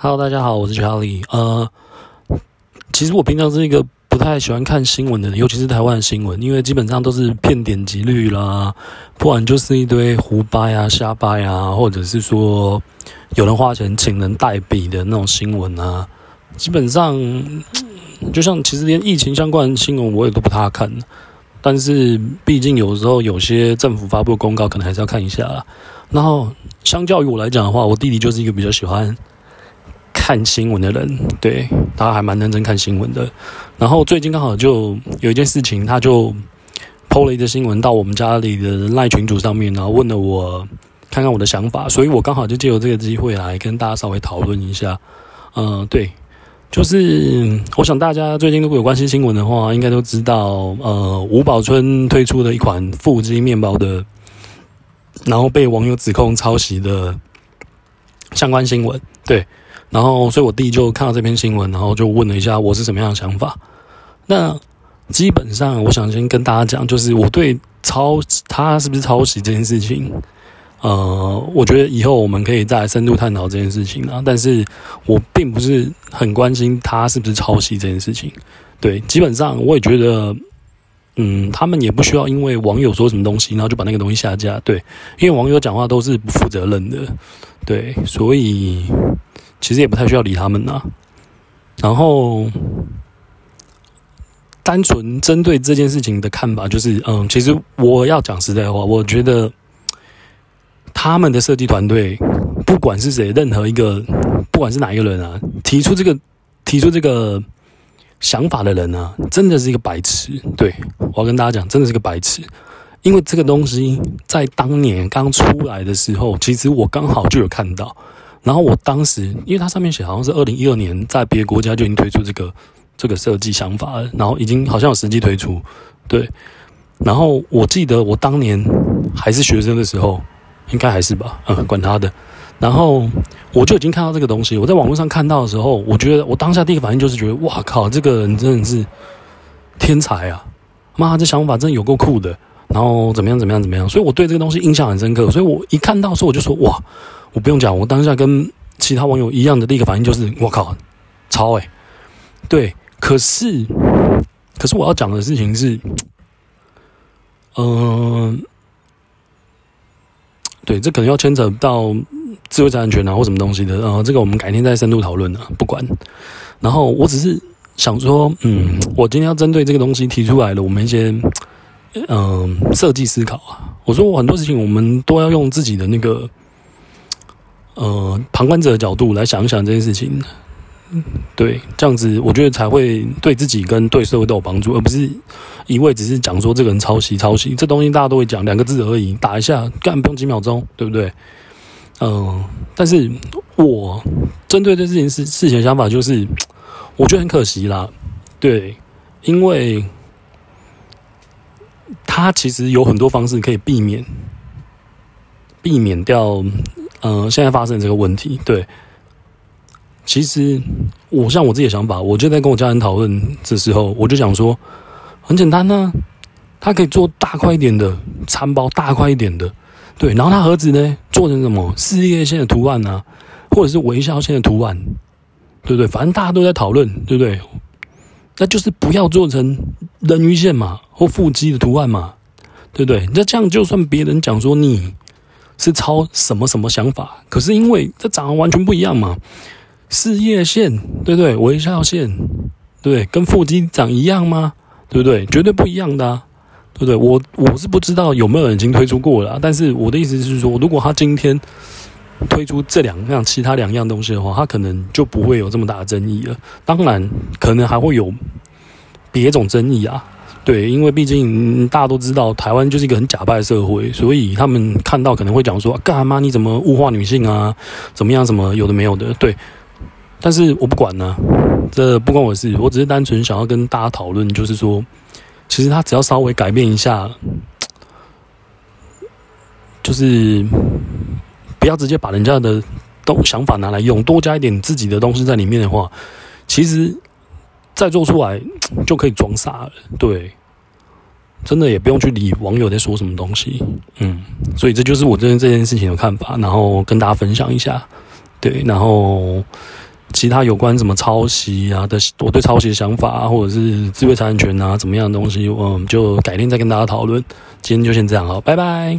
Hello，大家好，我是 Charlie。呃，其实我平常是一个不太喜欢看新闻的人，尤其是台湾的新闻，因为基本上都是骗点击率啦，不然就是一堆胡掰啊、瞎掰啊，或者是说有人花钱请人代笔的那种新闻啊。基本上，就像其实连疫情相关的新闻我也都不太看，但是毕竟有时候有些政府发布公告，可能还是要看一下。然后，相较于我来讲的话，我弟弟就是一个比较喜欢。看新闻的人，对他还蛮认真看新闻的。然后最近刚好就有一件事情，他就抛了一则新闻到我们家里的赖群组上面，然后问了我看看我的想法，所以我刚好就借由这个机会来跟大家稍微讨论一下。嗯，对，就是我想大家最近如果有关心新闻的话，应该都知道，呃，吴宝春推出的一款腹肌面包的，然后被网友指控抄袭的相关新闻，对。然后，所以我弟就看到这篇新闻，然后就问了一下我是什么样的想法。那基本上，我想先跟大家讲，就是我对抄他是不是抄袭这件事情，呃，我觉得以后我们可以再深度探讨这件事情啊。但是我并不是很关心他是不是抄袭这件事情。对，基本上我也觉得，嗯，他们也不需要因为网友说什么东西，然后就把那个东西下架。对，因为网友讲话都是不负责任的。对，所以。其实也不太需要理他们呐。然后，单纯针对这件事情的看法，就是，嗯，其实我要讲实在话，我觉得他们的设计团队，不管是谁，任何一个，不管是哪一个人啊，提出这个提出这个想法的人啊，真的是一个白痴。对我要跟大家讲，真的是个白痴，因为这个东西在当年刚出来的时候，其实我刚好就有看到。然后我当时，因为它上面写好像是二零一二年在别的国家就已经推出这个这个设计想法，然后已经好像有实际推出，对。然后我记得我当年还是学生的时候，应该还是吧，嗯，管他的。然后我就已经看到这个东西，我在网络上看到的时候，我觉得我当下第一个反应就是觉得，哇靠，这个人真的是天才啊！妈，这想法真的有够酷的。然后怎么样怎么样怎么样，所以我对这个东西印象很深刻。所以我一看到时候，我就说，哇！我不用讲，我当下跟其他网友一样的第一个反应就是：我靠，超诶。对，可是，可是我要讲的事情是，嗯，对，这可能要牵扯到智慧财产权啊或什么东西的，呃，这个我们改天再深度讨论了，不管。然后我只是想说，嗯，我今天要针对这个东西提出来了，我们一些嗯设计思考啊。我说我很多事情我们都要用自己的那个。呃，旁观者的角度来想一想这件事情，对，这样子我觉得才会对自己跟对社会都有帮助，而不是一味只是讲说这个人抄袭抄袭，这东西大家都会讲两个字而已，打一下干不用几秒钟，对不对？嗯，但是我针对这事情事事情的想法就是，我觉得很可惜啦，对，因为他其实有很多方式可以避免避免掉。嗯，现在发生这个问题，对。其实我像我自己的想法，我就在跟我家人讨论的时候，我就想说，很简单呢，它可以做大块一点的餐包，大块一点的，对。然后它盒子呢，做成什么事业线的图案啊，或者是微笑线的图案，对不对？反正大家都在讨论，对不对？那就是不要做成人鱼线嘛，或腹肌的图案嘛，对不对？那这样就算别人讲说你。是抄什么什么想法？可是因为这长得完全不一样嘛，事业线对不对？微笑线对，跟腹肌长一样吗？对不对？绝对不一样的，对不对？我我是不知道有没有人已经推出过了，但是我的意思是说，如果他今天推出这两样其他两样东西的话，他可能就不会有这么大的争议了。当然，可能还会有别种争议啊。对，因为毕竟大家都知道，台湾就是一个很假扮社会，所以他们看到可能会讲说：“干嘛你怎么物化女性啊？怎么样？什么有的没有的？”对，但是我不管呢，这不关我的事。我只是单纯想要跟大家讨论，就是说，其实他只要稍微改变一下，就是不要直接把人家的东想法拿来用，多加一点自己的东西在里面的话，其实再做出来就可以装傻了。对。真的也不用去理网友在说什么东西，嗯，所以这就是我对这件事情的看法，然后跟大家分享一下，对，然后其他有关什么抄袭啊的，我对抄袭的想法啊，或者是智慧财产权啊怎么样的东西，我们就改天再跟大家讨论。今天就先这样好，拜拜。